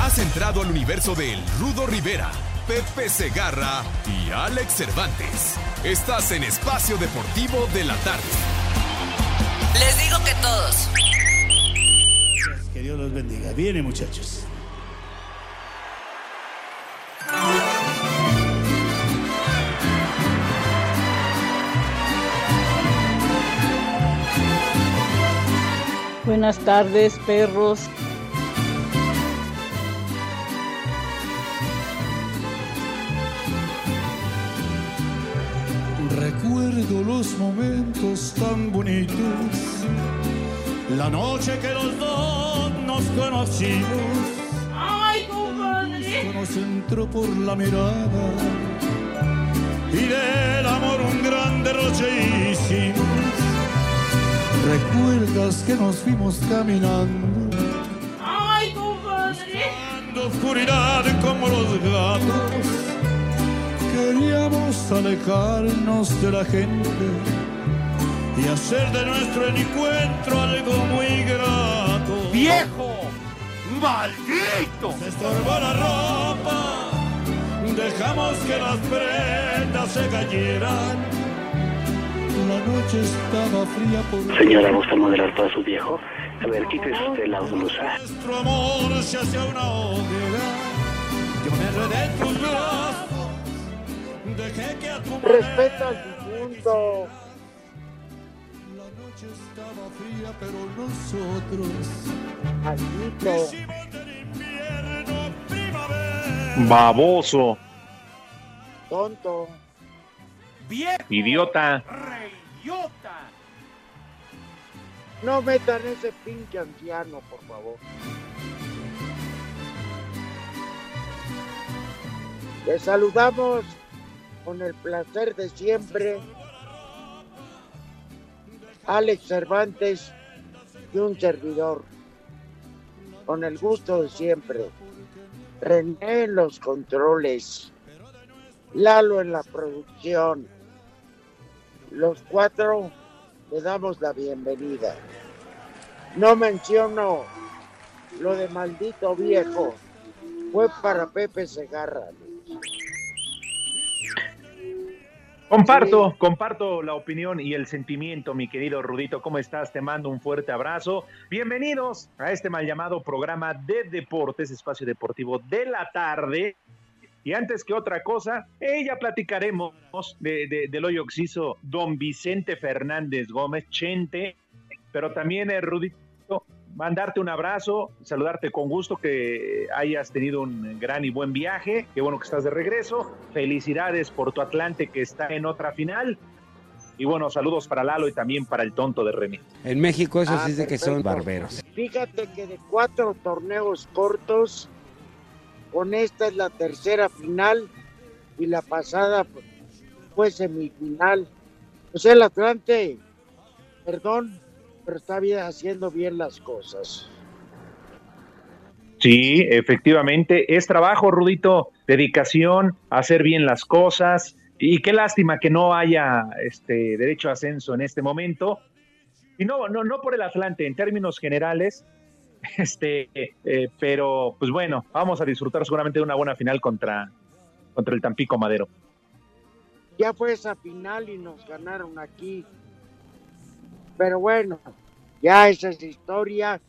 Has entrado al universo de El Rudo Rivera, Pepe Segarra y Alex Cervantes. Estás en Espacio Deportivo de la Tarde. Les digo que todos. Que Dios los bendiga. Viene, muchachos. Buenas tardes, perros. Recuerdo los momentos tan bonitos, la noche que los dos nos conocimos. ¡Ay, compadre! Nos entró por la mirada y del amor un gran derroche hicimos. ¿Recuerdas que nos fuimos caminando? ¡Ay, compadre! Buscando oscuridad como los gatos. Queríamos alejarnos de la gente y hacer de nuestro encuentro algo muy grato. ¡Viejo! ¡Maldito! Se estorbó la ropa, dejamos que las prendas se cayeran. La noche estaba fría por Señora, ¿gusta modelar para su viejo? A ver, quítese usted la blusa. Nuestro amor se hacía una hoguera. Yo me enredé en tus brazos. Respeta al difunto. La noche estaba fría, pero nosotros Maldito. Baboso. Tonto. ¡Viejo! Idiota. ¡Reyota! No metan ese pinche anciano, por favor. Les saludamos con el placer de siempre. Alex Cervantes y un servidor. Con el gusto de siempre. René en los controles. Lalo en la producción. Los cuatro le damos la bienvenida. No menciono lo de maldito viejo. Fue para Pepe Segarra. Comparto, Sí. comparto la opinión y el sentimiento, mi querido Rudito. ¿Cómo estás? Te mando un fuerte abrazo. Bienvenidos a este mal llamado programa de deportes, espacio deportivo de la tarde. Y antes que otra cosa, eh, ya platicaremos de, de, del hoyo hizo don Vicente Fernández Gómez, Chente, pero también, eh, Rudito, mandarte un abrazo, saludarte con gusto, que hayas tenido un gran y buen viaje, qué bueno que estás de regreso, felicidades por tu Atlante que está en otra final. Y bueno, saludos para Lalo y también para el tonto de Remy. En México eso Ah, sí es de que son barberos. Fíjate que de cuatro torneos cortos, con esta es la tercera final y la pasada fue semifinal. O sea, el Atlante, perdón, pero está bien haciendo bien las cosas. Sí, efectivamente, es trabajo, Rudito, dedicación, hacer bien las cosas. Y qué lástima que no haya este derecho a ascenso en este momento. Y no, no, no por el Atlante, en términos generales, este, eh, pero pues bueno, vamos a disfrutar seguramente de una buena final contra, contra el Tampico Madero. Ya fue esa final y nos ganaron aquí. Pero bueno, ya esa es historia.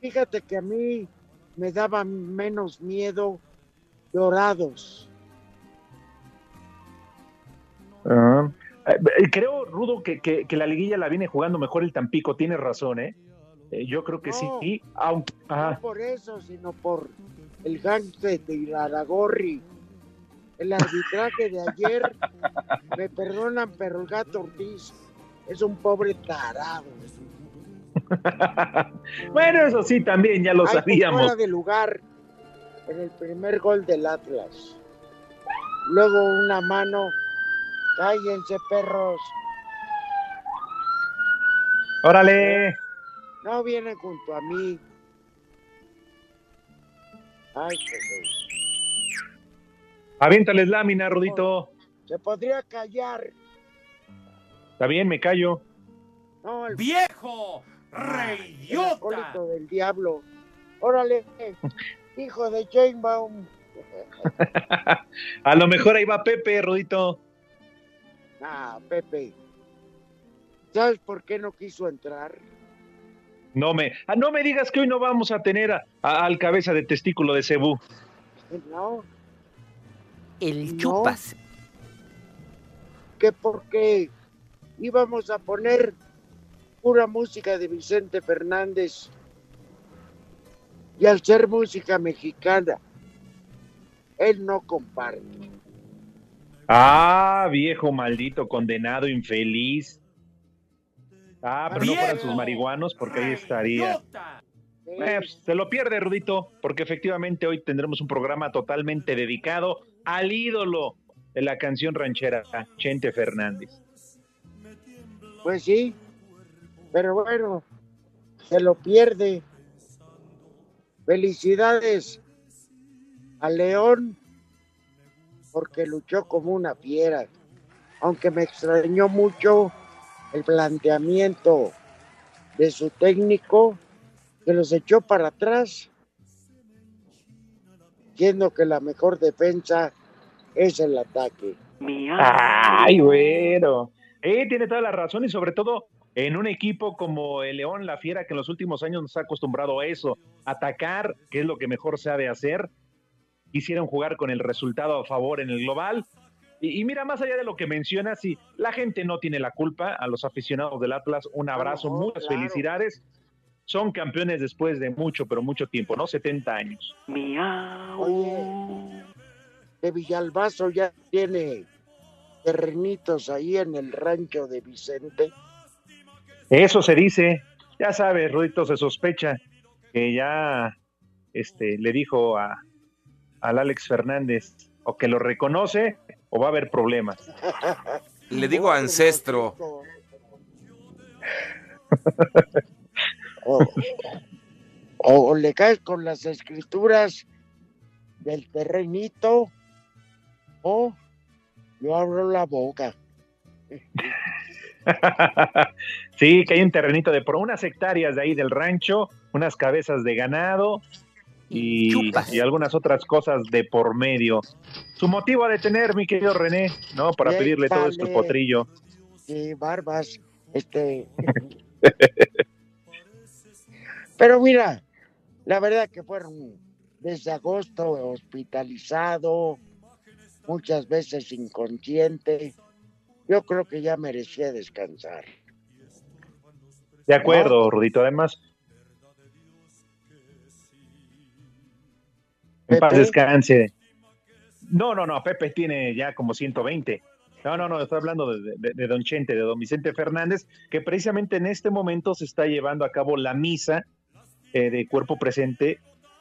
Fíjate que a mí me daba menos miedo Dorados. Ah, eh, creo, Rudo, que, que, que la liguilla la viene jugando mejor el Tampico, tienes razón, ¿eh? Eh, yo creo que No. sí, aunque... ajá. No por eso, sino por el gangster de Iraragorri. El arbitraje de ayer, me perdonan, pero el gato Ortiz es un pobre tarado. bueno, eso sí, también ya lo pues, sabíamos. fuera de lugar. en el primer gol del Atlas. Luego una mano. Cállense, perros. Órale. No vienen junto a mí. Ay, pues, Aviéntales lámina, Rudito. se podría callar. Está bien, me callo. No, el ¡Viejo! el ¡Reyota! acólito del diablo. Órale, hijo de Chainbaum. A lo mejor ahí va Pepe, Rudito. Ah, Pepe. ¿Sabes por qué no quiso entrar? No me, ah, no me digas que hoy no vamos a tener a- a- al cabeza de testículo de Cebú. No, El No. chupas. que porque íbamos a poner pura música de Vicente Fernández. Y al ser música mexicana, él no comparte. Ah, viejo maldito, condenado, infeliz. Ah, pero no fueran sus marihuanos porque ahí estaría. Eh, pues, se lo pierde, Rudito, porque efectivamente hoy tendremos un programa totalmente dedicado al ídolo de la canción ranchera, Chente Fernández. Pues sí, pero bueno, se lo pierde. Felicidades a León porque luchó como una fiera, aunque me extrañó mucho el planteamiento de su técnico que los echó para atrás, siendo que la mejor defensa es el ataque. Ay, güero. Eh, tiene toda la razón y sobre todo en un equipo como el León La Fiera que en los últimos años nos ha acostumbrado a eso, atacar, que es lo que mejor sabe hacer. Quisieron jugar con el resultado a favor en el global. Y, y mira, más allá de lo que mencionas, si la gente no tiene la culpa, a los aficionados del Atlas, un abrazo, no, muchas claro. felicidades. Son campeones después de mucho, pero mucho tiempo, ¿no? 70 años. Oye, de Villalbazo ya tiene terrenitos ahí en el rancho de Vicente. Eso se dice, ya sabes, Rudito se sospecha que ya este, le dijo a, al Alex Fernández o que lo reconoce o va a haber problemas. Le digo ancestro. O, o le caes con las escrituras del terrenito o yo abro la boca. sí, que hay un terrenito de por unas hectáreas de ahí del rancho, unas cabezas de ganado y, y algunas otras cosas de por medio. Su motivo a detener, mi querido René, ¿no? Para pedirle todo este vale. potrillo. Sí, barbas. Este. Pero mira, la verdad que fueron desde agosto hospitalizado, muchas veces inconsciente. Yo creo que ya merecía descansar. De acuerdo, Rudito. Además, en paz descanse. No, no, no, Pepe tiene ya como 120. No, no, no, estoy hablando de, de- de Don Chente, de Don Vicente Fernández, que precisamente en este momento se está llevando a cabo la misa eh, de cuerpo presente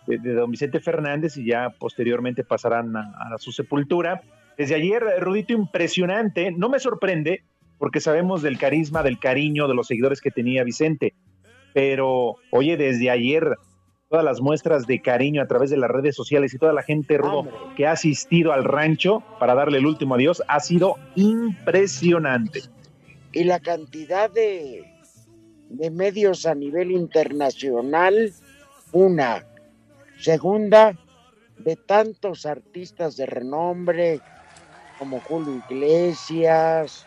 de, de Don Vicente Fernández y ya posteriormente pasarán a, a su sepultura. Desde ayer, eh, Rudito, impresionante, no me sorprende porque sabemos del carisma, del cariño, de los seguidores que tenía Vicente, pero oye, desde ayer todas las muestras de cariño a través de las redes sociales y toda la gente Rudo, Hombre. que ha asistido al rancho para darle el último adiós ha sido impresionante. Y la cantidad de, de medios a nivel internacional, una. Segunda, de tantos artistas de renombre como Julio Iglesias,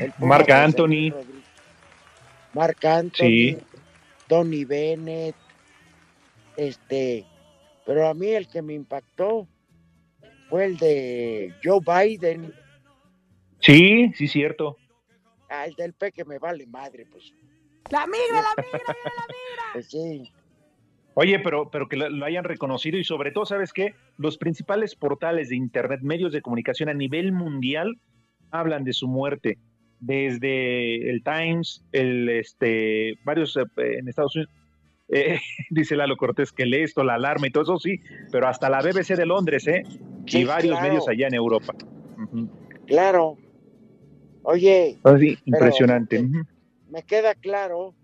el Marc Anthony. Marc Anthony, Sí. Tony Bennett, este, pero a mí el que me impactó fue el de Joe Biden, Sí, sí, cierto. ah, el del P que me vale madre, pues, La migra, la migra. pues sí. Oye, pero, pero que lo, lo hayan reconocido y sobre todo, ¿sabes qué? Los principales portales de Internet, medios de comunicación a nivel mundial, hablan de su muerte. Desde el Times, el, este, varios eh, en Estados Unidos, eh, dice Lalo Cortés que lee esto, la alarma y todo eso, sí, pero hasta la BBC de Londres, ¿eh? Sí, y varios claro. medios allá en Europa. Claro. Oye, Pero, impresionante. me queda claro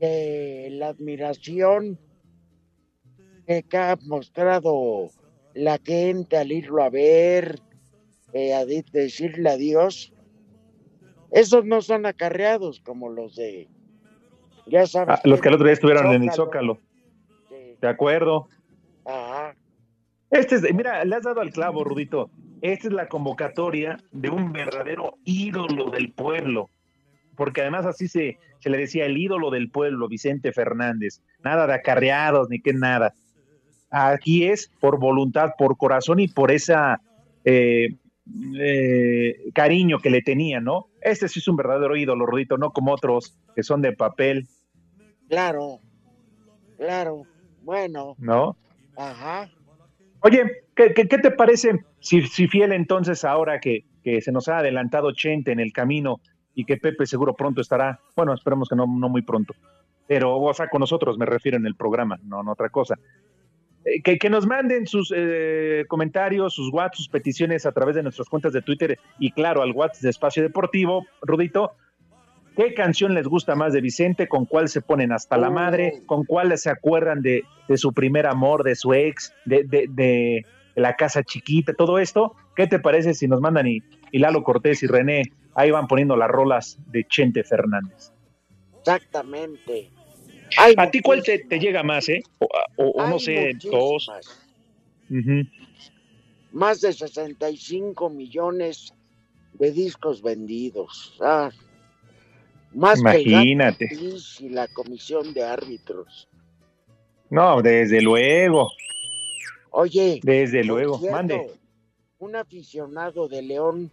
que la admiración que ha mostrado la gente al irlo a ver, eh, a decirle adiós, esos no son acarreados como los de, ya sabes. Ah, los que el otro día estuvieron en el Zócalo. Zócalo, Sí. de acuerdo. Ajá. Este es, mira, le has dado al clavo, Rudito. Esta es la convocatoria de un verdadero ídolo del pueblo. Porque además así se, se le decía el ídolo del pueblo, Vicente Fernández. Nada de acarreados ni que nada. Aquí es por voluntad, por corazón y por esa eh, eh, cariño que le tenía, ¿no? Este sí es un verdadero ídolo, Rudito, no como otros que son de papel, Claro, claro. Bueno, ¿no? ajá. Oye, ¿qué, qué, qué te parece si, si fiel entonces ahora que, que se nos ha adelantado Chente en el camino y que Pepe seguro pronto estará, bueno, esperemos que no, no muy pronto, pero o sea, con nosotros me refiero en el programa, no en otra cosa. Eh, que, que nos manden sus eh, comentarios, sus WhatsApp, sus peticiones a través de nuestras cuentas de Twitter y claro, al WhatsApp de Espacio Deportivo, Rudito. ¿Qué canción les gusta más de Vicente? ¿Con cuál se ponen hasta la madre? ¿Con cuál se acuerdan de, de su primer amor, de su ex, de, de- de la casa chiquita, todo esto? ¿Qué te parece si nos mandan y, y Lalo Cortés y René ahí van poniendo las rolas de Chente Fernández? Exactamente. Hay ¿A ti cuál te, llega más, eh? O, o- o no sé, dos. muchísimas. Ujú. Más de 65 millones de discos vendidos. Ah, más Imagínate. que el GATIS y la comisión de árbitros. No, desde luego, Oye, desde luego. cierto, Mande. Un aficionado de León,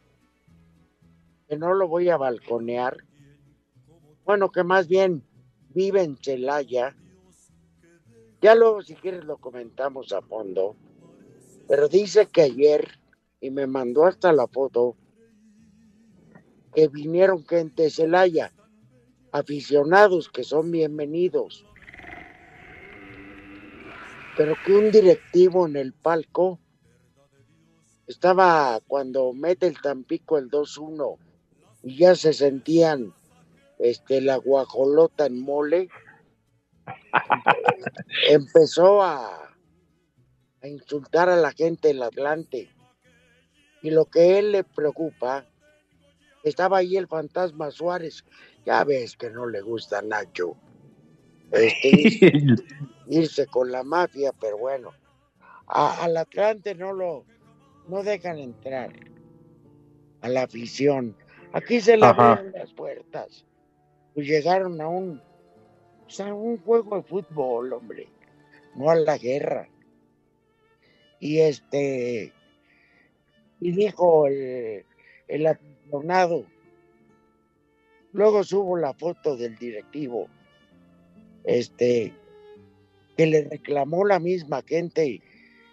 no lo voy a balconear, bueno, que más bien vive en Celaya, ya luego si quieres lo comentamos a fondo, pero dice que ayer, y me mandó hasta la foto, que vinieron gente de Celaya, aficionados que son bienvenidos, pero que un directivo en el palco estaba cuando mete el Tampico el 2-1 y ya se sentían este la guajolota en mole empezó a, a insultar a la gente del Atlante. Y lo que él le preocupa estaba ahí el fantasma Suárez. Ya ves que no le gusta a Nacho. Este, irse, irse con la mafia pero bueno. A- al Atlante no lo no dejan entrar a la afición. Aquí se le abrieron las puertas. Pues llegaron a un, pues, a un juego de fútbol, hombre, no a la guerra. Y este, y dijo el, el aficionado, luego subo la foto del directivo, este, que le reclamó la misma gente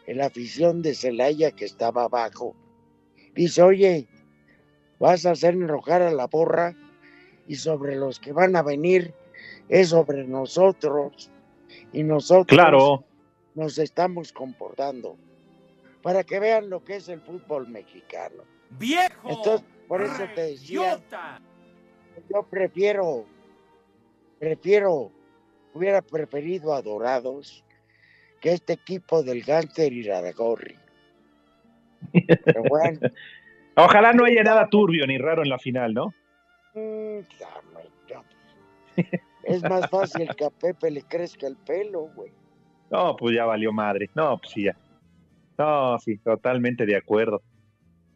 en la afición de Celaya que estaba abajo. Dice, oye, vas a hacer enojar a la porra y sobre los que van a venir es sobre nosotros y nosotros Claro, nos estamos comportando para que vean lo que es el fútbol mexicano. ¡Viejo! Entonces, por eso te decía, ¡Idiota! yo prefiero, prefiero, hubiera preferido a Dorados que este equipo del Gánster y Radagorri. Pero bueno, ojalá no haya nada turbio ni raro en la final, ¿no? mm, ya, me- ya. es más fácil que a Pepe le crezca el pelo, güey. No, pues ya valió madre. No, pues sí, ya. No, sí, totalmente de acuerdo.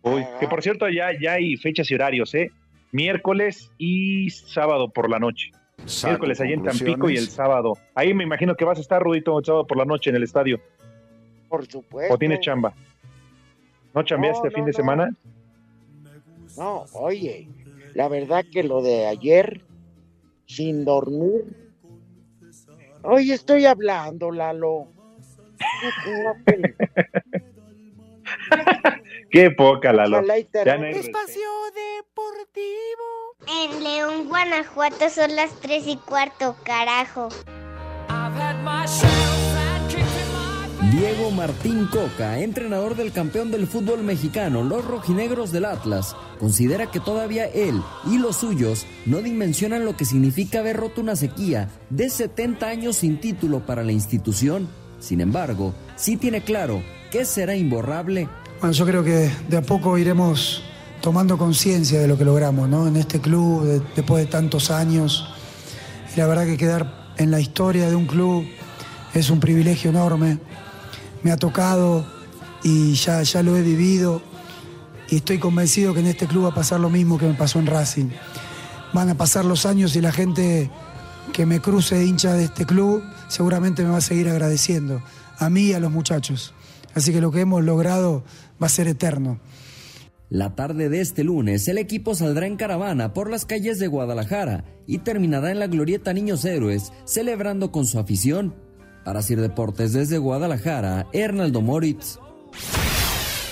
Uy, que por cierto, ya, ya hay fechas y horarios, ¿eh? Miércoles y sábado por la noche. Saco Miércoles allí en Tampico y el sábado. Ahí me imagino que vas a estar, Rudito, el sábado por la noche en el estadio. Por supuesto. ¿O tienes chamba? ¿No chambeaste No, fin de no. semana? No, oye, la verdad que lo de ayer, sin dormir. Oye, estoy hablando, Lalo. Qué poca, Lalo. Ya no hay Espacio Deportivo. En León, Guanajuato son las tres y cuarto, carajo. Diego Martín Coca, entrenador del campeón del fútbol mexicano, los rojinegros del Atlas, considera que todavía él y los suyos no dimensionan lo que significa haber roto una sequía de 70 años sin título para la institución. Sin embargo, sí tiene claro que será imborrable. Bueno, yo creo que de a poco iremos tomando conciencia de lo que logramos ¿no? en este club de- después de tantos años. Y la verdad que quedar en la historia de un club es un privilegio enorme. Me ha tocado y ya, ya lo he vivido y estoy convencido que en este club va a pasar lo mismo que me pasó en Racing. Van a pasar los años y la gente que me cruce hincha de este club seguramente me va a seguir agradeciendo, a mí y a los muchachos. Así que lo que hemos logrado va a ser eterno. La tarde de este lunes, el equipo saldrá en caravana por las calles de Guadalajara y terminará en la Glorieta Niños Héroes, celebrando con su afición. Para Sir Deportes desde Guadalajara, Hernaldo Moritz.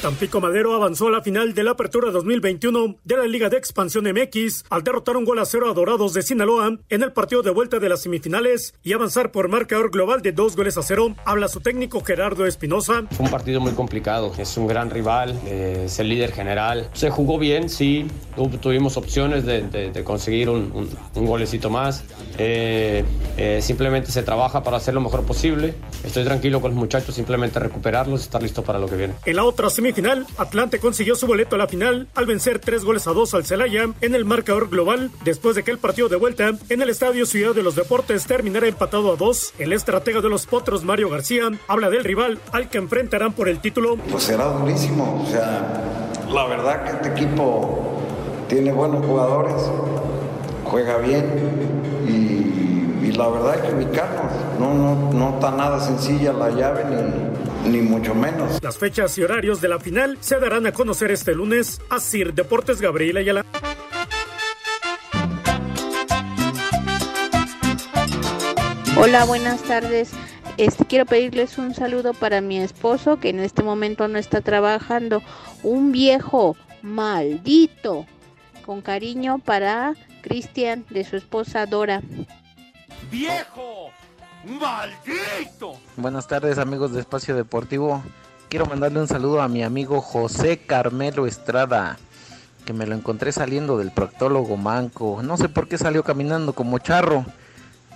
Tampico Madero avanzó a la final de la Apertura 2021 de la Liga de Expansión MX al derrotar un gol a cero a Dorados de Sinaloa en el partido de vuelta de las semifinales y avanzar por marcador global de dos goles a cero. Habla su técnico Gerardo Espinosa. Fue un partido muy complicado, es un gran rival, eh, es el líder general. Se jugó bien, sí, tu- tuvimos opciones de, de- de conseguir un, un- un golecito más. Eh, eh, simplemente se trabaja para hacer lo mejor posible. Estoy tranquilo con los muchachos, simplemente recuperarlos y estar listo para lo que viene. En la otra semifinal, Atlante consiguió su boleto a la final al vencer tres goles a dos al Celaya en el marcador global después de que el partido de vuelta en el Estadio Ciudad de los Deportes terminara empatado a dos. El estratega de los Potros, Mario García, habla del rival al que enfrentarán por el título. Pues será durísimo. O sea, la verdad que este equipo tiene buenos jugadores, juega bien y, y la verdad hay que ubicarnos. No, no, no está nada sencilla la llave ni, ni mucho menos. Las fechas y horarios de la final se darán a conocer este lunes. Asir Deportes Gabriel Ayala. Hola, buenas tardes. Este, quiero pedirles un saludo para mi esposo que en este momento no está trabajando. Un viejo maldito. Con cariño para Cristian de su esposa Dora. ¡Viejo! ¡Maldito! Buenas tardes amigos de Espacio Deportivo. Quiero mandarle un saludo a mi amigo José Carmelo Estrada, que me lo encontré saliendo del proctólogo manco. No sé por qué salió caminando como charro.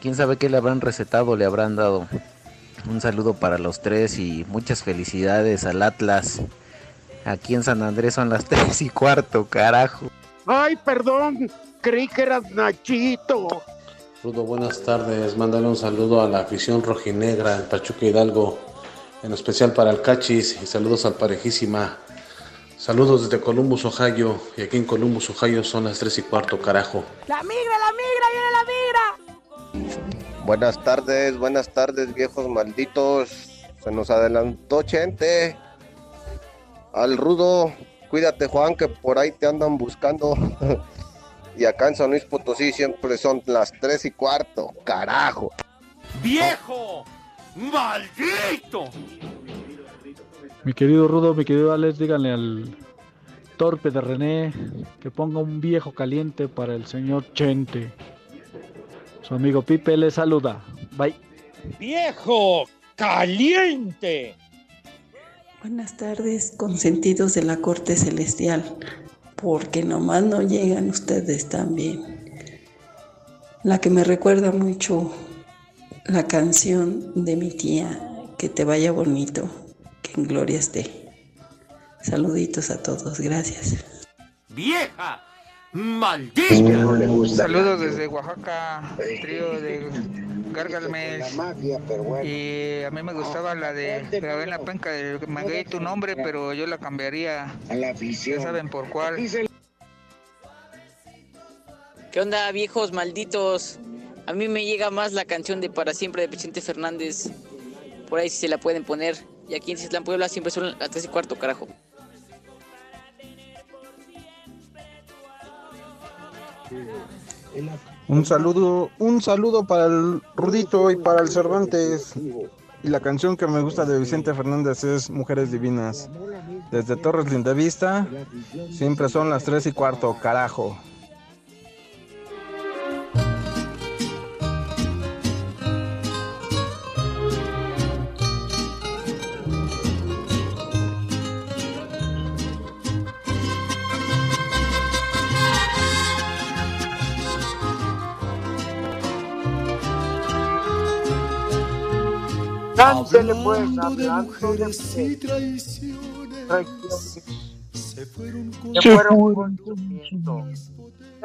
Quién sabe qué le habrán recetado, le habrán dado. Un saludo para los tres y muchas felicidades al Atlas. Aquí en San Andrés son las tres y cuarto, carajo. Ay, perdón, creí que eras Nachito. Rudo, buenas tardes. Mándale un saludo a la afición rojinegra en Pachuca Hidalgo, en especial para el Cachis y saludos al Parejísima. Saludos desde Columbus, Ohio. Y aquí en Columbus, Ohio son las 3 y cuarto, carajo. La migra, la migra, viene la migra. Buenas tardes, buenas tardes, viejos malditos. Se nos adelantó Chente. Al rudo, cuídate, Juan, que por ahí te andan buscando. y acá en San Luis Potosí siempre son las 3 y cuarto, carajo. ¡Viejo! ¡Maldito! Mi querido Rudo, mi querido Alex, díganle al torpe de René que ponga un viejo caliente para el señor Chente. Su amigo Pipe le saluda. Bye. ¡Viejo! ¡Caliente! Buenas tardes, consentidos de la corte celestial, porque nomás no llegan ustedes también. La que me recuerda mucho la canción de mi tía, que te vaya bonito, que en gloria esté. Saluditos a todos, gracias. ¡Vieja! ¡Maldita! Saludos desde Oaxaca, trío de Gárgalmes. Y a mí me gustaba la de la en la penca de Maguey tu nombre, pero yo la cambiaría. Ya saben por cuál. ¿Qué onda, viejos malditos? A mí me llega más la canción de Para Siempre de Vicente Fernández. Por ahí sí se la pueden poner. Y aquí en Cislán Puebla siempre son las 3 y cuarto, carajo. Un saludo, un saludo para el Rudito y para el Cervantes. Y la canción que me gusta de Vicente Fernández es Mujeres Divinas. Desde Torres Lindavista, siempre son las 3 y cuarto, carajo. Cántele pues, hablando de mujeres Se fueron con Se fueron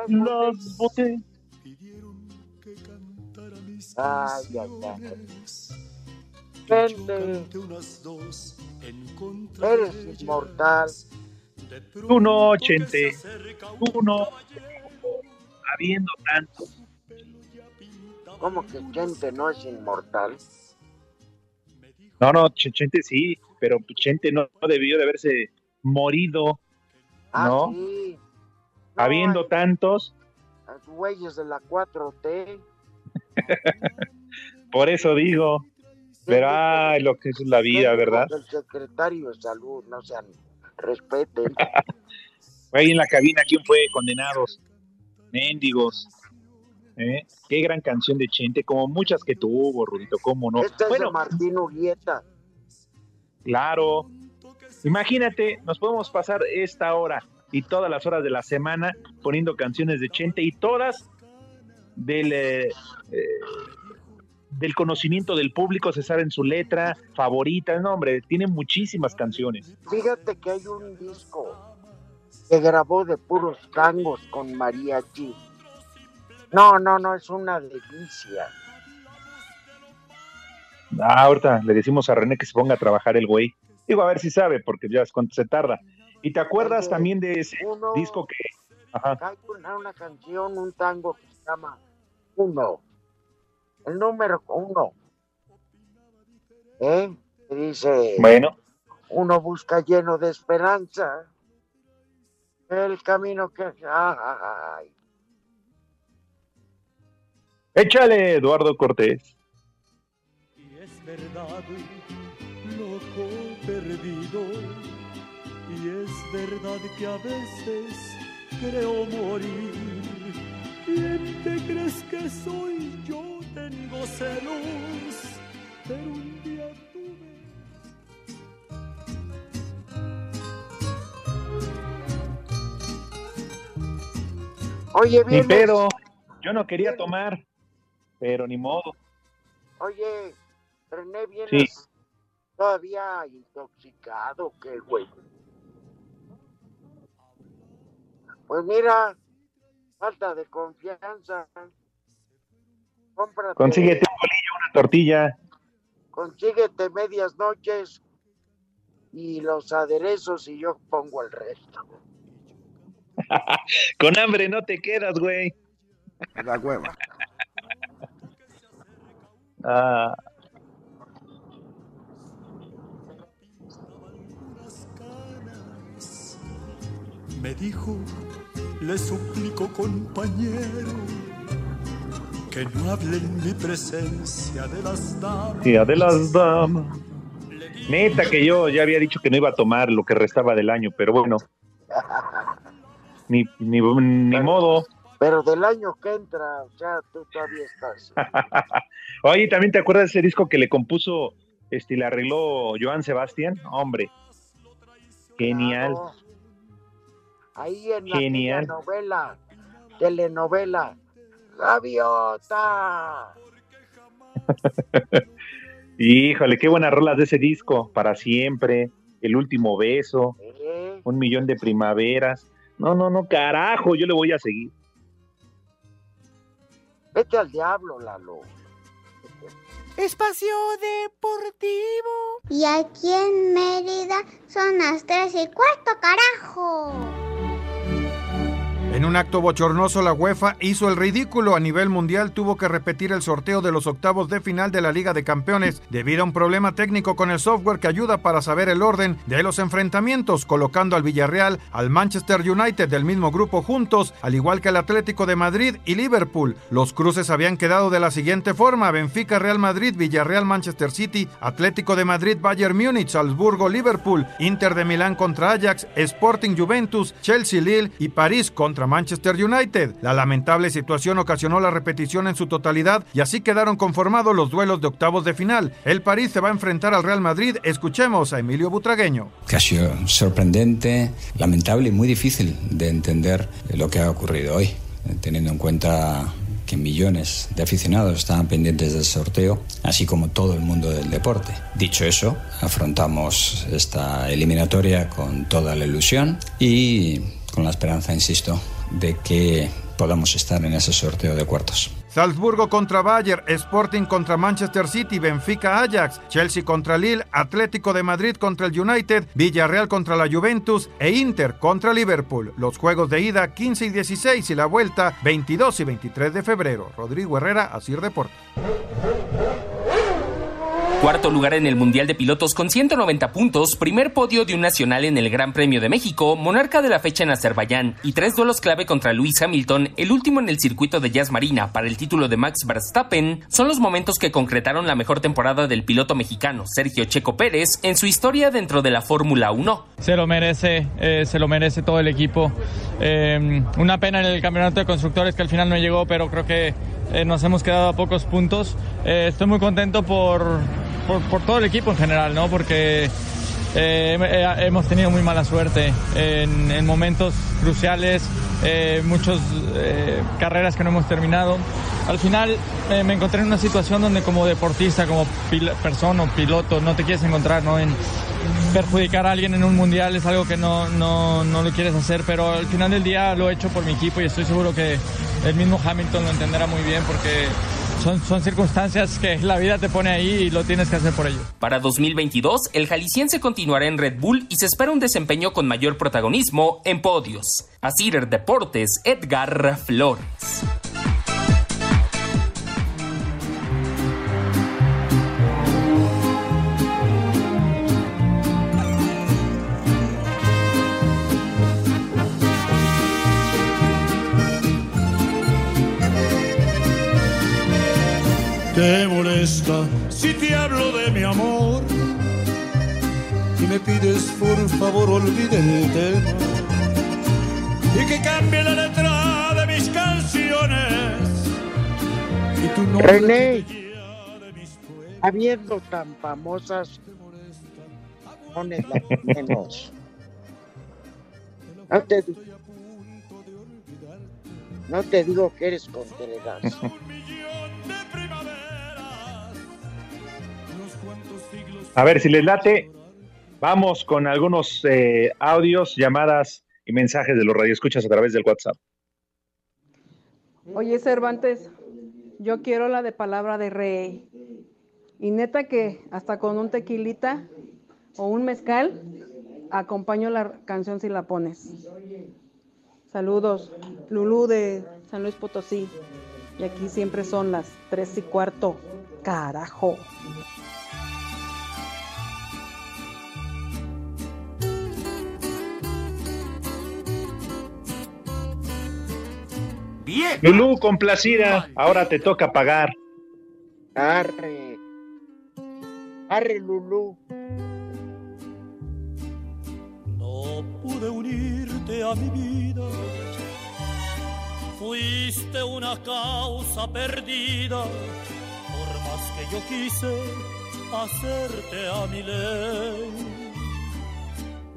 las botellas. Ay, ay, ay. Gente, eres inmortal. Tú no, Chente. Tú no. Habiendo tanto. ¿Cómo que Chente no es inmortal? No, no, Chente sí, pero Chente no, debió de haberse morido. Ah, ¿No? sí. Habiendo tantos. Los güeyes de la 4T. Por eso digo. Pero ay, lo que es la vida, ¿verdad? El secretario de salud, no sean, respeten. Ahí en la cabina, ¿quién fue? Condenados. Méndigos. ¿Eh? Qué gran canción de Chente, como muchas que tuvo, Rudito, cómo no. Este es de Martín Urieta. Claro. Imagínate, nos podemos pasar esta hora y todas las horas de la semana poniendo canciones de Chente y todas del, eh, eh, del conocimiento del público, se saben su letra favorita, no hombre, tiene muchísimas canciones. Fíjate que hay un disco que grabó de puros tangos con mariachi. No, no, no, es una delicia. Ah, ahorita le decimos a René que se ponga a trabajar el güey. Digo, a ver si sabe, porque ya es cuánto se tarda. ¿Y te acuerdas también de ese disco que... Hay una, una, canción, un tango que se llama Uno. El número uno. ¿Eh? Dice... Bueno. Uno busca lleno de esperanza el camino que... Ay. Échale, Eduardo Cortés. Y es verdad, loco perdido. Y es verdad que a veces creo morir. ¿Quién te crees que soy? Yo tengo celos, pero un día tuve. Oye, bien. pero yo no quería tomar, pero ni modo. Oye, René, vienes todavía intoxicado, que güey. Pues mira, falta de confianza. Cómprate, Consíguete un bolillo, una tortilla. Consíguete medias noches y los aderezos y yo pongo el resto. Con hambre no te quedas, güey. La hueva. Ah. Me dijo, le suplico compañero, que no hable en mi presencia de las damas. De las damas. Neta que yo ya había dicho que no iba a tomar lo que restaba del año, pero bueno. Ni, ni, ni modo. Pero del año que entra, ya tú todavía estás. Oye, ¿también te acuerdas de ese disco que le compuso, este, le arregló Joan Sebastián? Hombre, genial. Claro. Ahí en la Genial. novela, telenovela, Gaviota. Híjole, qué buenas rolas de ese disco, para siempre, El último beso, ¿Eh? Un millón de primaveras. No, no, no, carajo, yo le voy a seguir. Vete al diablo, Lalo. Espacio Deportivo. Y aquí en Mérida son las tres y cuarto, carajo. En un acto bochornoso, la UEFA hizo el ridículo. A nivel mundial tuvo que repetir el sorteo de los octavos de final de la Liga de Campeones debido a un problema técnico con el software que ayuda para saber el orden de los enfrentamientos, colocando al Villarreal, al Manchester United del mismo grupo juntos, al igual que el Atlético de Madrid y Liverpool. Los cruces habían quedado de la siguiente forma: Benfica, Real Madrid, Villarreal, Manchester City, Atlético de Madrid, Bayern Múnich, Salzburgo, Liverpool, Inter de Milán contra Ajax, Sporting Juventus, Chelsea Lille y París contra Manchester United. La lamentable situación ocasionó la repetición en su totalidad y así quedaron conformados los duelos de octavos de final. El París se va a enfrentar al Real Madrid. Escuchemos a Emilio Butragueño. ha sido sorprendente, lamentable y muy difícil de entender lo que ha ocurrido hoy, eh, teniendo en cuenta que millones de aficionados estaban pendientes del sorteo, así como todo el mundo del deporte. Dicho eso, afrontamos esta eliminatoria con toda la ilusión y con la esperanza, insisto, de que podamos estar en ese sorteo de cuartos. Salzburgo contra Bayern, Sporting contra Manchester City, Benfica Ajax, Chelsea contra Lille, Atlético de Madrid contra el United, Villarreal contra la Juventus e Inter contra Liverpool. Los juegos de ida 15 y 16 y la vuelta 22 y 23 de febrero. Rodrigo Herrera, Asir Deportes. Cuarto lugar en el Mundial de Pilotos con 190 puntos, primer podio de un nacional en el Gran Premio de México, monarca de la fecha en Azerbaiyán y tres duelos clave contra Luis Hamilton, el último en el circuito de Jazz Marina para el título de Max Verstappen, son los momentos que concretaron la mejor temporada del piloto mexicano Sergio Checo Pérez en su historia dentro de la Fórmula 1. Se lo merece, eh, se lo merece todo el equipo. Eh, una pena en el campeonato de constructores que al final no llegó, pero creo que eh, nos hemos quedado a pocos puntos. Eh, estoy muy contento por, por, por, todo el equipo en general, ¿no? Porque eh, hemos tenido muy mala suerte en, en momentos cruciales, muchas carreras que no hemos terminado. Al final me encontré en una situación donde como deportista, como persona o piloto, no te quieres encontrar, ¿no? En, perjudicar a alguien en un mundial es algo que no, no, no, lo quieres hacer, pero al final del día lo he hecho por mi equipo y estoy seguro que el mismo Hamilton lo entenderá muy bien porque son, son, circunstancias que la vida te pone ahí y lo tienes que hacer por ello. Para 2022, el jalisciense continuará en Red Bull y se espera un desempeño con mayor protagonismo en podios. Así Deportes, Edgar Flores. Te molesta si te hablo de mi amor y me pides por favor olvide el tema y que cambie la letra de mis canciones. Y tu nombre René, habiendo tan famosas pones la menos no te, no te digo que eres Contreras A ver si les late. Vamos con algunos eh, audios, llamadas y mensajes de los radioescuchas a través del WhatsApp. Oye, Cervantes, yo quiero la de palabra de rey. Y neta que hasta con un tequilita o un mezcal, acompaño la canción si la pones. Saludos, Lulú de San Luis Potosí. Y aquí siempre son las tres y cuarto. Carajo. Lulú, complacida, ahora te toca pagar. Arre. Arre, Lulú. No pude unirte a mi vida. Fuiste una causa perdida. Por más que yo quise hacerte a mi ley.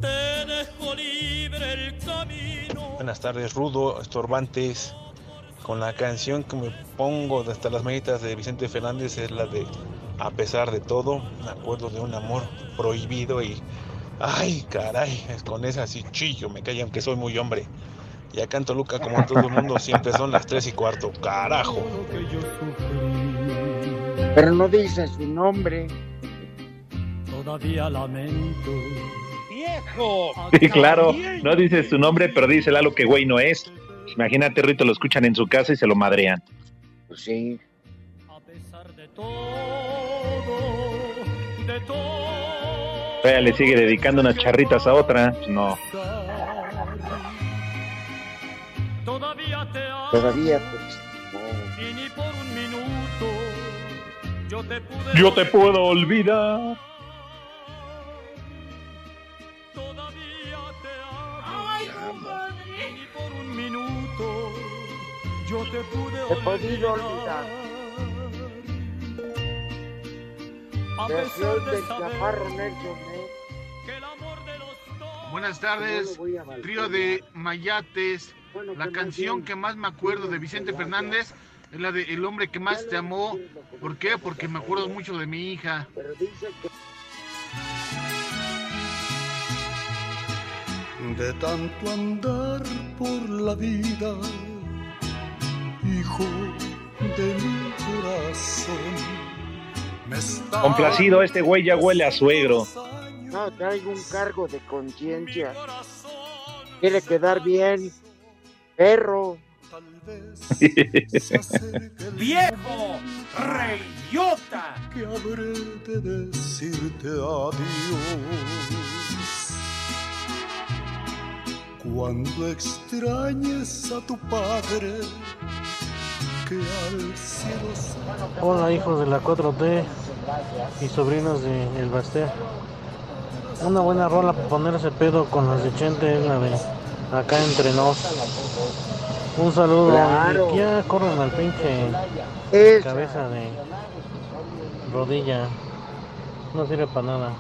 Te dejo libre el camino. Buenas tardes, Rudo, Estorbantes con la canción que me pongo hasta las manitas de Vicente Fernández es la de A pesar de todo, me acuerdo de un amor prohibido y ay caray, es con esa así chillo, me cae aunque soy muy hombre. Y acá en Toluca, como todo el mundo, siempre son las tres y cuarto, carajo. Pero no dice su nombre. Todavía lamento. ¡Viejo! Sí, claro, no dice su nombre, pero dice lo que güey no es. Imagínate, Rito, lo escuchan en su casa y se lo madrean. Pues sí. A pesar de todo, de todo. Todavía le sigue dedicando unas charritas a otra. Pues no. Todavía te amo. Todavía te no. Y ni por un minuto yo te pude. Yo te puedo olvidar. Yo te pude Te he podido olvidar. A pesar de chaparro Nelson, que el amor de los dos. Buenas tardes, trío de Mayates. Bueno, La que canción que más me acuerdo de Vicente Fernández Es la de El hombre que más te amó. ¿Por qué? Porque me acuerdo mucho de mi hija. De tanto andar por la vida, hijo de mi corazón. Complacido, este güey ya huele a suegro. No, traigo un cargo de conciencia. Quiere quedar bien. Perro. ¡Viejo! ¡Reyota! que habré de decirte adiós. Cuando extrañes a tu padre, Hola hijos de la 4T y sobrinos de El Basté. Una buena rola para ponerse pedo con las de Chente es la de Acá entre nos. Un saludo Claro. y ya corran al pinche Esa. cabeza de rodilla. No sirve para nada.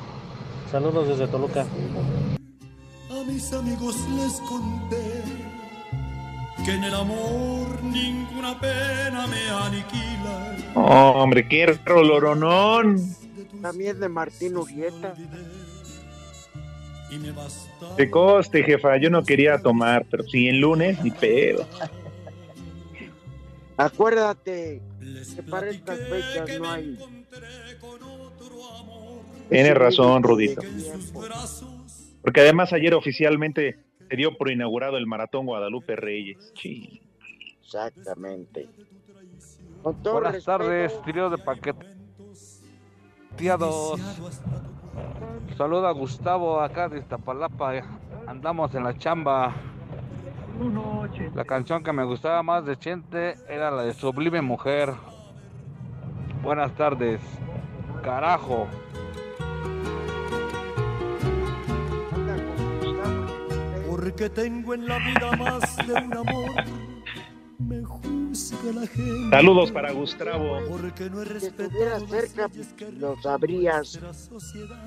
Saludos desde Toluca. A mis amigos les conté que en el amor ninguna pena me aniquila. Oh, hombre, qué roloronón. También de Martín Urieta. Que coste, jefa, yo no quería tomar, pero si en lunes, ni pedo. Acuérdate que para estas fechas no hay. Tienes razón, Rudito. Porque además ayer oficialmente se dio por inaugurado el Maratón Guadalupe Reyes. Sí. Exactamente. Con todo Buenas respeto, tardes, trío de paqueteados. Saluda a Gustavo acá de Iztapalapa. Andamos en la chamba. La canción que me gustaba más de Chente era la de Sublime Mujer. Buenas tardes. Carajo. Porque tengo en la vida más de un amor. Me juzga la gente. Saludos para Gustavo. Porque no he si respetado estuvieras cerca, lo sabrías. la sociedad.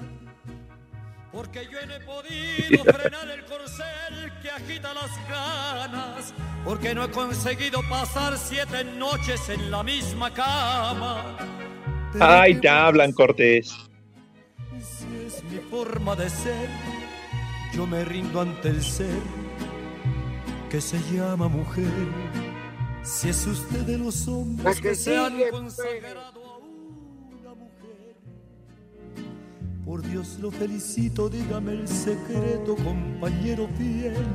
Porque yo no he podido frenar el corcel que agita las ganas. Porque no he conseguido pasar siete noches en la misma cama. Ay, te hablan, Cortés. Si es mi forma de ser, yo me rindo ante el ser que se llama mujer. Si es usted de los hombres La que, que se han sigue, consagrado a una mujer, por Dios lo felicito, dígame el secreto, compañero fiel.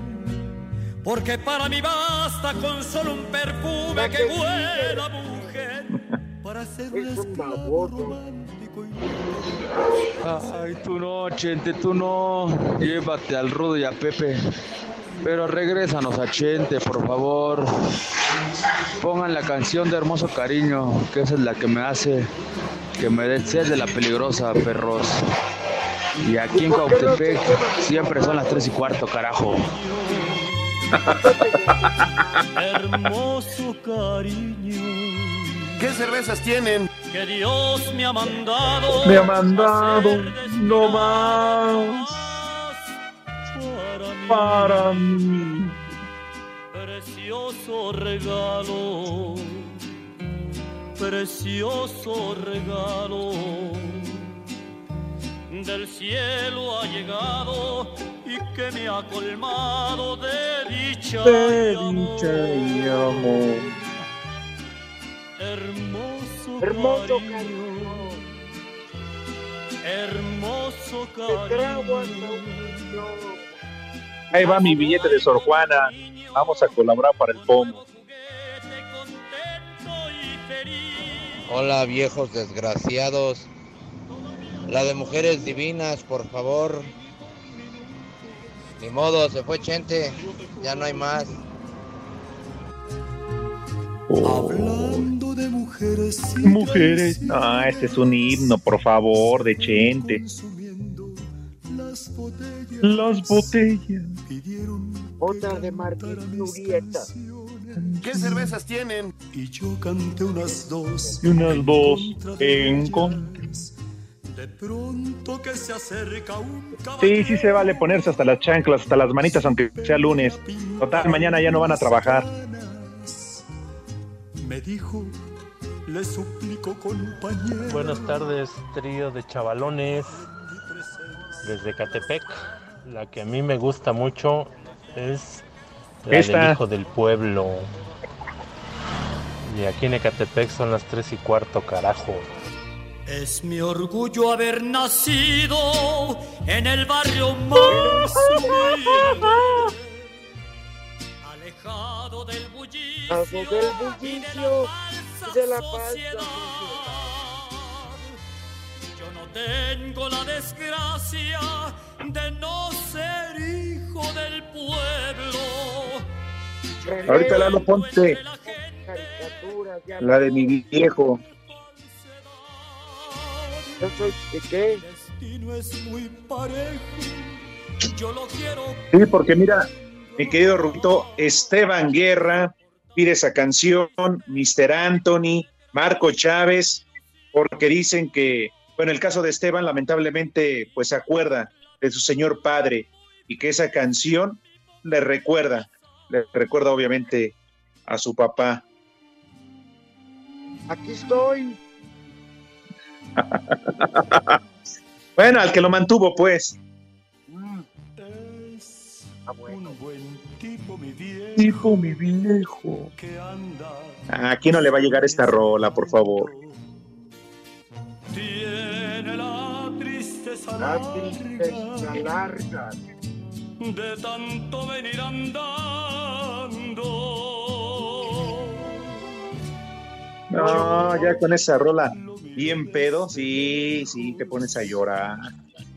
Porque para mí basta con solo un perfume que que huela a mujer. Para ser un Es un esclavo baboso. Ay, tú no, Chente, tú no. Llévate al Rudo y a Pepe. Pero regrésanos a Chente, por favor. Pongan la canción de Hermoso Cariño, que esa es la que me hace que me dé de la peligrosa, perros. Y aquí en Cautepec siempre son las 3 y cuarto, carajo. hermoso cariño. ¿Qué cervezas tienen? Que Dios me ha mandado. Me ha mandado no más para mí. Precioso regalo. Precioso regalo. Del cielo ha llegado y que me ha colmado de dicha. De y amor. dicha y amor. Hermoso, Hermoso cariño, cariño. hermoso Te trago hasta cariño. un millón. Ahí va mi billete de Sor Juana. Vamos a colaborar para el pomo. Hola viejos desgraciados. La de mujeres divinas, por favor. Ni modo, se fue Chente. Ya no hay más. Hablando de mujeres. Ah, este es un himno, por favor, de Chente. las botellas. Las botellas. Pidieron Otra de Martín Urieta. ¿Qué cervezas tienen? y yo canté unas dos. Y unas dos en De pronto que se acerca un Sí, sí se vale ponerse hasta las chanclas, hasta las manitas, aunque sea lunes. Total, mañana ya no van a trabajar. Me dijo, le suplico compañero. Buenas tardes, trío de chavalones desde Catepec. La que a mí me gusta mucho es la Esta. del hijo del pueblo. Y aquí en Ecatepec son las tres y cuarto, carajo. Es mi orgullo haber nacido en el barrio más humilde, alejado del bullicio, Algo del bullicio y de la falsa Yo no tengo la desgracia de no ser hijo del pueblo. Ahorita Lalo ponte caricaturas, ya la de mi viejo. Yo soy de qué? destino es muy parejo. Yo lo quiero Sí, porque mira, mi querido Rubito, Esteban Guerra pide esa canción, Mr. Anthony, Marco Chávez, porque dicen que, bueno, el caso de Esteban lamentablemente pues se acuerda de su señor padre y que esa canción le recuerda, le recuerda obviamente a su papá. Aquí estoy. Bueno, al que lo mantuvo pues. Ah, bueno. Un buen tipo, mi viejo, Hijo, mi viejo. que anda. Aquí no le va a llegar esta rola, por favor. Tiene la tristeza La tristeza larga. de tanto venir andando. No, ya con esa rola bien pedo, sí, sí, te pones a llorar.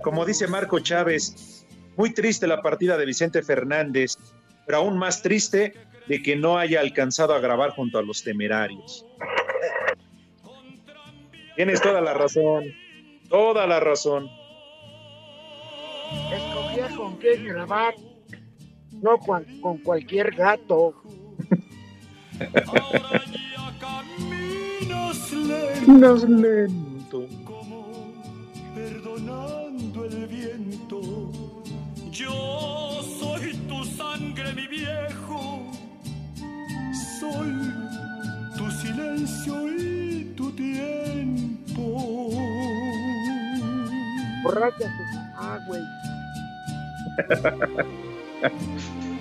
Como dice Marco Chávez, muy triste la partida de Vicente Fernández, pero aún más triste de que no haya alcanzado a grabar junto a los temerarios. Tienes toda la razón, toda la razón. Escogía con qué grabar. No con, con cualquier gato. Caminas lento, lento. perdonando el viento. Yo soy tu sangre, mi viejo. Soy tu silencio y tu tiempo. Borracha tu mamá, güey.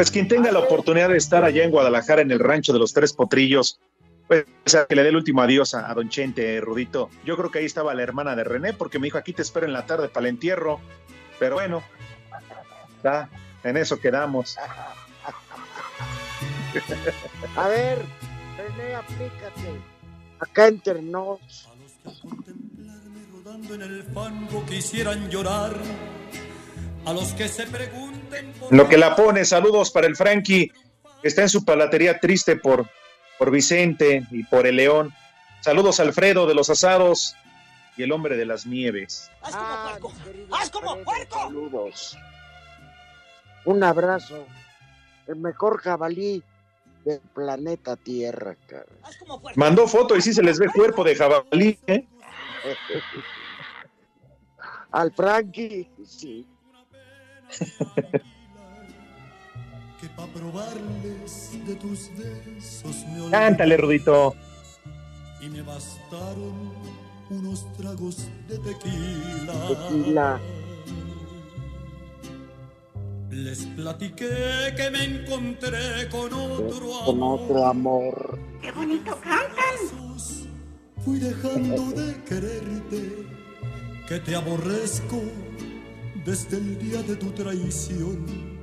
Pues quien tenga la oportunidad de estar allá en Guadalajara, en el rancho de los Tres Potrillos, pues o sea, que le dé el último adiós a, a Don Chente, Rudito. Yo creo que ahí estaba la hermana de René, porque me dijo, aquí te espero en la tarde para el entierro. Pero bueno, ya, en eso quedamos. A ver, René, aplícate. Acá entre nos. Rodando en el fango quisieran llorar. A los que se pregunten por Lo que la pone, saludos para el Frankie, que está en su palatería triste por, por Vicente y por el León. Saludos Alfredo de los asados y el hombre de las nieves. ¡Haz como puerco! ¡Haz como puerco! Saludos. Un abrazo. El mejor jabalí del planeta Tierra, cara. Mandó foto y sí se les ve cuerpo de jabalí, ¿eh? Al Frankie, sí. Que pa' probarles de tus besos me olvidé. Cántale, Rudito. Y me bastaron unos tragos de tequila. Tequila. Les platiqué que me encontré con otro Con amor. otro amor. ¡Qué bonito cantan! Fui dejando de quererte, que te aborrezco desde el día de tu traición.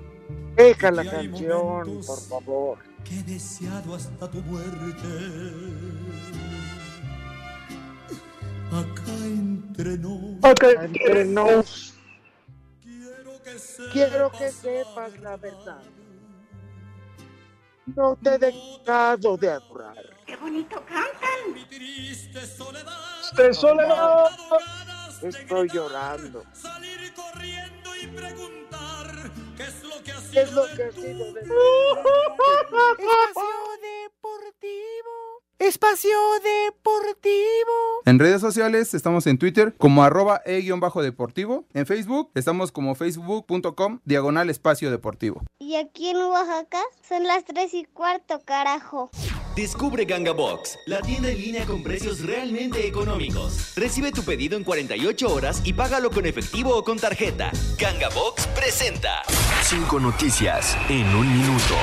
Deja la Que canción, por favor. que he deseado hasta tu muerte. Acá entre nos. Acá entre nos. Quiero que sepas la verdad. No te he dejado de adorar. ¡Qué bonito cantan! Mi triste soledad. De soledad. Estoy llorando. Salir corriendo y preguntar qué es lo que ha ¿Qué es sido lo que ha sido de mí? Deportivo. Espacio Deportivo. En redes sociales estamos en Twitter como arroba e-deportivo. En Facebook estamos como facebook.com diagonal espacio deportivo. Y aquí en Oaxaca son las 3 y cuarto, carajo. Descubre Ganga Box, la tienda en línea con precios realmente económicos. Recibe tu pedido en 48 horas y págalo con efectivo o con tarjeta. Ganga Box presenta. Cinco noticias en un minuto.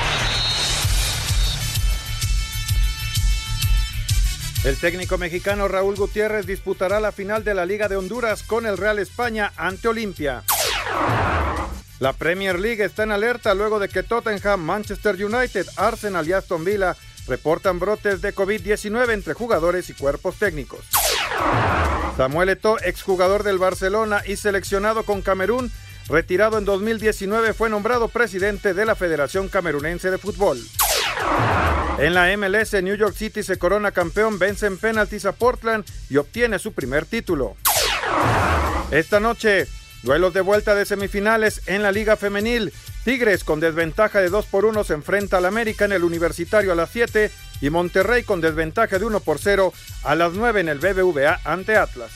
El técnico mexicano Raúl Gutiérrez disputará la final de la Liga de Honduras con el Real España ante Olimpia. La Premier League está en alerta luego de que Tottenham, Manchester United, Arsenal y Aston Villa reportan brotes de COVID-19 entre jugadores y cuerpos técnicos. Samuel Eto'o, exjugador del Barcelona y seleccionado con Camerún, retirado en 2019, fue nombrado presidente de la Federación Camerunense de Fútbol. En la MLS, New York City se corona campeón, vence en penaltis a Portland y obtiene su primer título. Esta noche, duelos de vuelta de semifinales en la Liga Femenil. Tigres con desventaja de 2 por 1 se enfrenta al América en el Universitario a las 7 y Monterrey con desventaja de 1 por 0 a las 9 en el BBVA ante Atlas.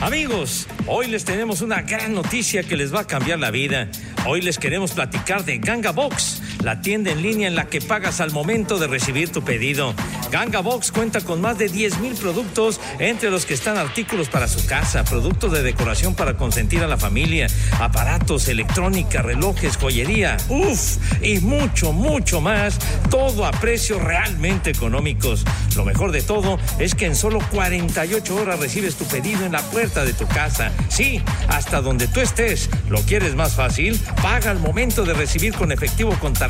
Amigos, hoy les tenemos una gran noticia que les va a cambiar la vida. Hoy les queremos platicar de Ganga Box, la tienda en línea en la que pagas al momento de recibir tu pedido. Ganga Box cuenta con más de 10 mil productos, entre los que están artículos para su casa, productos de decoración para consentir a la familia, aparatos, electrónica, relojes, joyería, uff, y mucho, mucho más, todo a precios realmente económicos. Lo mejor de todo es que en solo 48 horas recibes tu pedido en la puerta de tu casa. Sí, hasta donde tú estés. ¿Lo quieres más fácil? Paga al momento de recibir con efectivo con tarjeta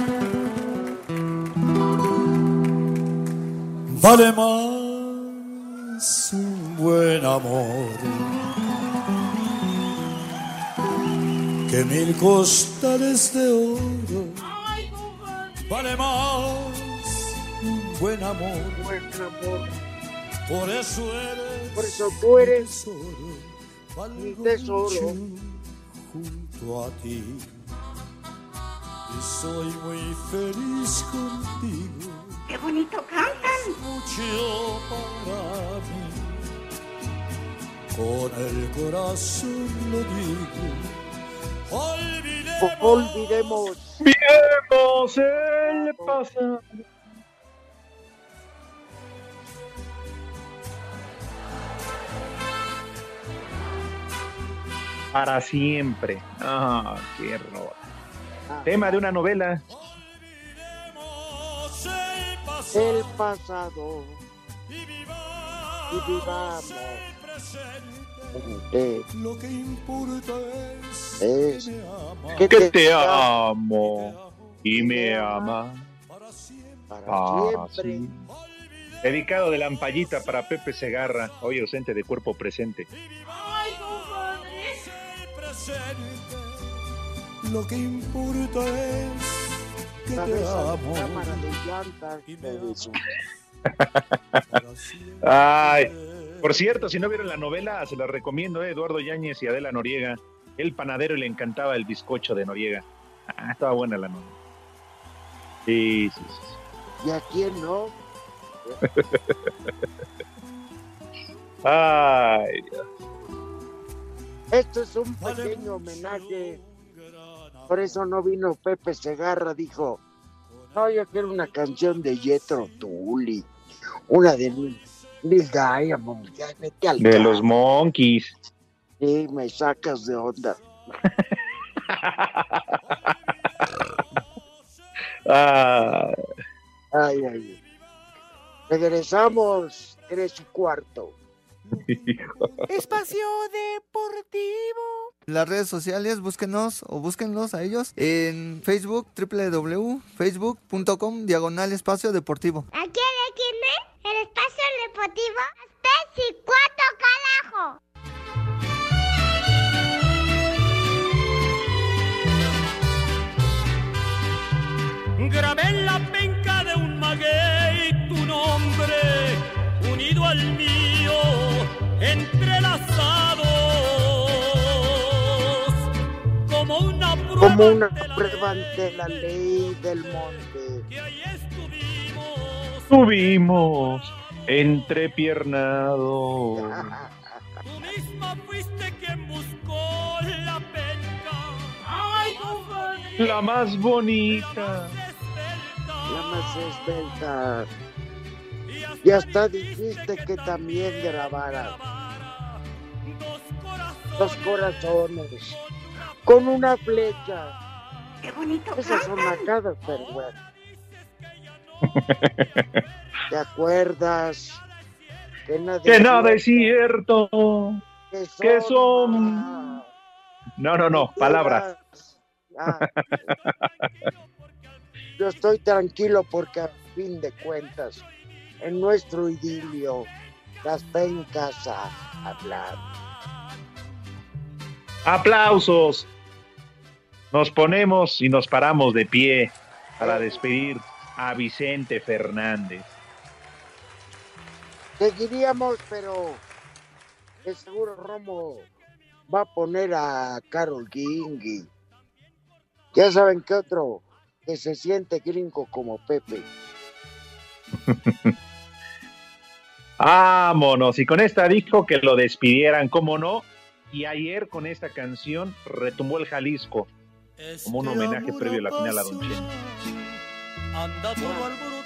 Vale más un buen amor que mil costales de oro. Vale más un buen amor. Buen amor. Por eso eres. Por eso tú eres mi tesoro. Junto a ti. Y soy muy feliz contigo. ¡Qué bonito Mucho para mí. Con el corazón lo digo. Olvidemos. Olvidemos. El pasado. Para siempre. Ah, qué roba. Tema de una novela. El pasado. Y vivamos. Eh, Lo que importa es, es que te, te amo y me ama. para Ah, siempre. sí. Dedicado de lampallita para Pepe Segarra, hoy ausente de cuerpo presente. Lo que importa es que te amo. Ay, por cierto, si no vieron la novela, se la recomiendo, eh, Eduardo Yáñez y Adela Noriega. El panadero y le encantaba el bizcocho de Noriega. Ah, estaba buena la novela. Sí, sí, sí. sí. ¿Y a quién no? Ay, Dios. Esto es un pequeño homenaje. Por eso no vino Pepe Segarra, dijo, no, yo quiero una canción de Jethro Tully, una de Neil Diamond, ya vete al de los Monkeys. Sí, me sacas de onda. Ah, ay, ay. Regresamos, tres y cuarto. Espacio Deportivo. Las redes sociales, búsquenos o búsquenlos a ellos en Facebook, www.facebook.com, diagonal espacio deportivo. ¿A quién le tiene el espacio deportivo? Pez y cuatro carajo. Grabé en la penca de un maguey tu nombre, unido al mío, Como una prueba ante la ley del monte. Tuvimos entrepiernado. Tú misma fuiste quien buscó la penca. La más bonita. La más esbelta. Y hasta dijiste que también grabara dos corazones con una flecha. Qué bonito. Esas son nacadas, pero bueno. ¿Te acuerdas? Que nada, Que nada es cierto. que Que son son. No, no, no, palabras. Ah. Yo estoy tranquilo porque a fin de cuentas, en nuestro idilio, las pencas a hablar. Aplausos. Nos ponemos y nos paramos de pie para despedir a Vicente Fernández. Seguiríamos, pero de seguro Romo va a poner a Carol King y ya saben que otro que se siente gringo como Pepe. Vámonos. Y con esta dijo que lo despidieran, ¿cómo no? Y ayer con esta canción retumbó el Jalisco como un homenaje previo a la final a Don Chente. Anda todo por volver.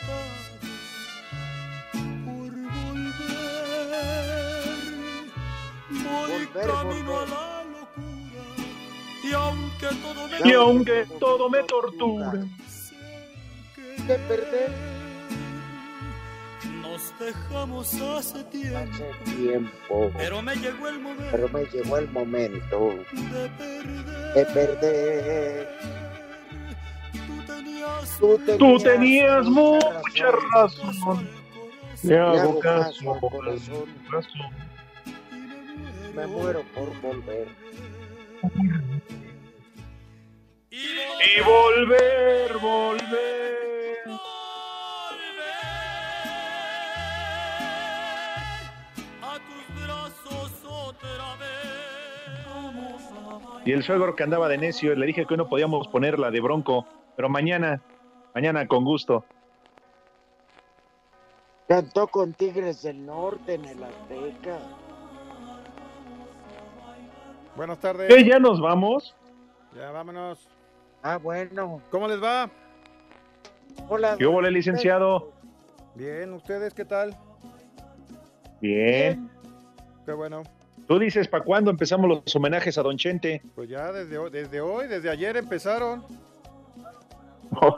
Voy camino a la locura. Y aunque todo me Y aunque todo me tortura, De perder nos dejamos hace tiempo. hace tiempo, Pero me llegó el momento pero me llegó el momento de perder. de perder. Tú tenías, tú tenías mucha razón. Le hago caso, al corazón. corazón. Me muero por volver. Y volver, volver. Y el suegro que andaba de necio, le dije que hoy no podíamos poner la de Bronco, pero mañana, mañana con gusto. Cantó con Tigres del Norte en el Azteca. Buenas tardes. ¿Qué, ya nos vamos? Ya vámonos. Ah, bueno. ¿Cómo les va? Hola. ¿Qué hubo, licenciado? Bien, ¿ustedes qué tal? Bien. Qué bueno. Tú dices, ¿para cuándo empezamos los homenajes a Don Chente? Pues ya desde, hoy- desde hoy, desde ayer empezaron. Oh.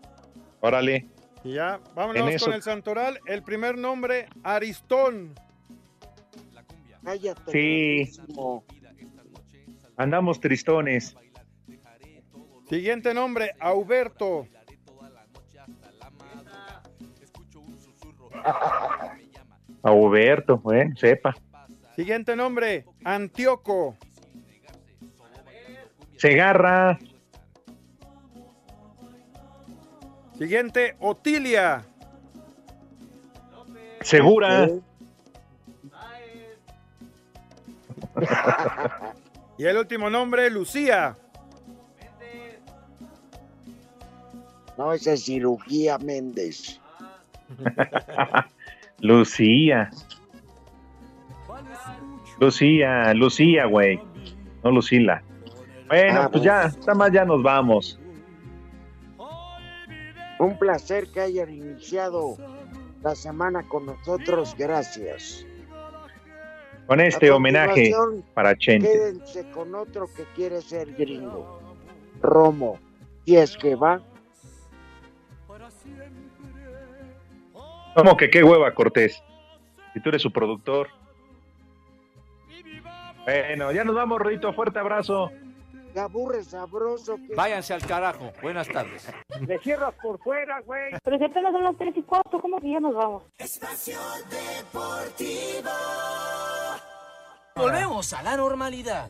Órale. Y ya, En vámonos eso- con el Santoral. El primer nombre, Aristón. Cállate. Sí. Andamos tristones. Siguiente nombre, Auberto. A Huberto, eh, sepa. Siguiente nombre, Antíoco. Segarra, Siguiente, Otilia. Segura. Y el último nombre, Lucía. No, esa es cirugía Méndez. Lucía. Lucía, Lucía, güey. No Lucila. Bueno, Ah, pues ya, nada más ya nos vamos. Un placer que hayan iniciado la semana con nosotros. Gracias. Con este homenaje para Chente. Quédense con otro que quiere ser gringo. Romo. Y es que va. ¿Cómo que qué hueva, Cortés? Si tú eres su productor. Bueno, ya nos vamos, Rudito. Fuerte abrazo. Te aburre sabroso. Que... Váyanse al carajo. Buenas tardes. Le cierras por fuera, güey. Pero si apenas son las 3 y 4, ¿cómo que ya nos vamos? Espacio Deportivo. Volvemos a la normalidad.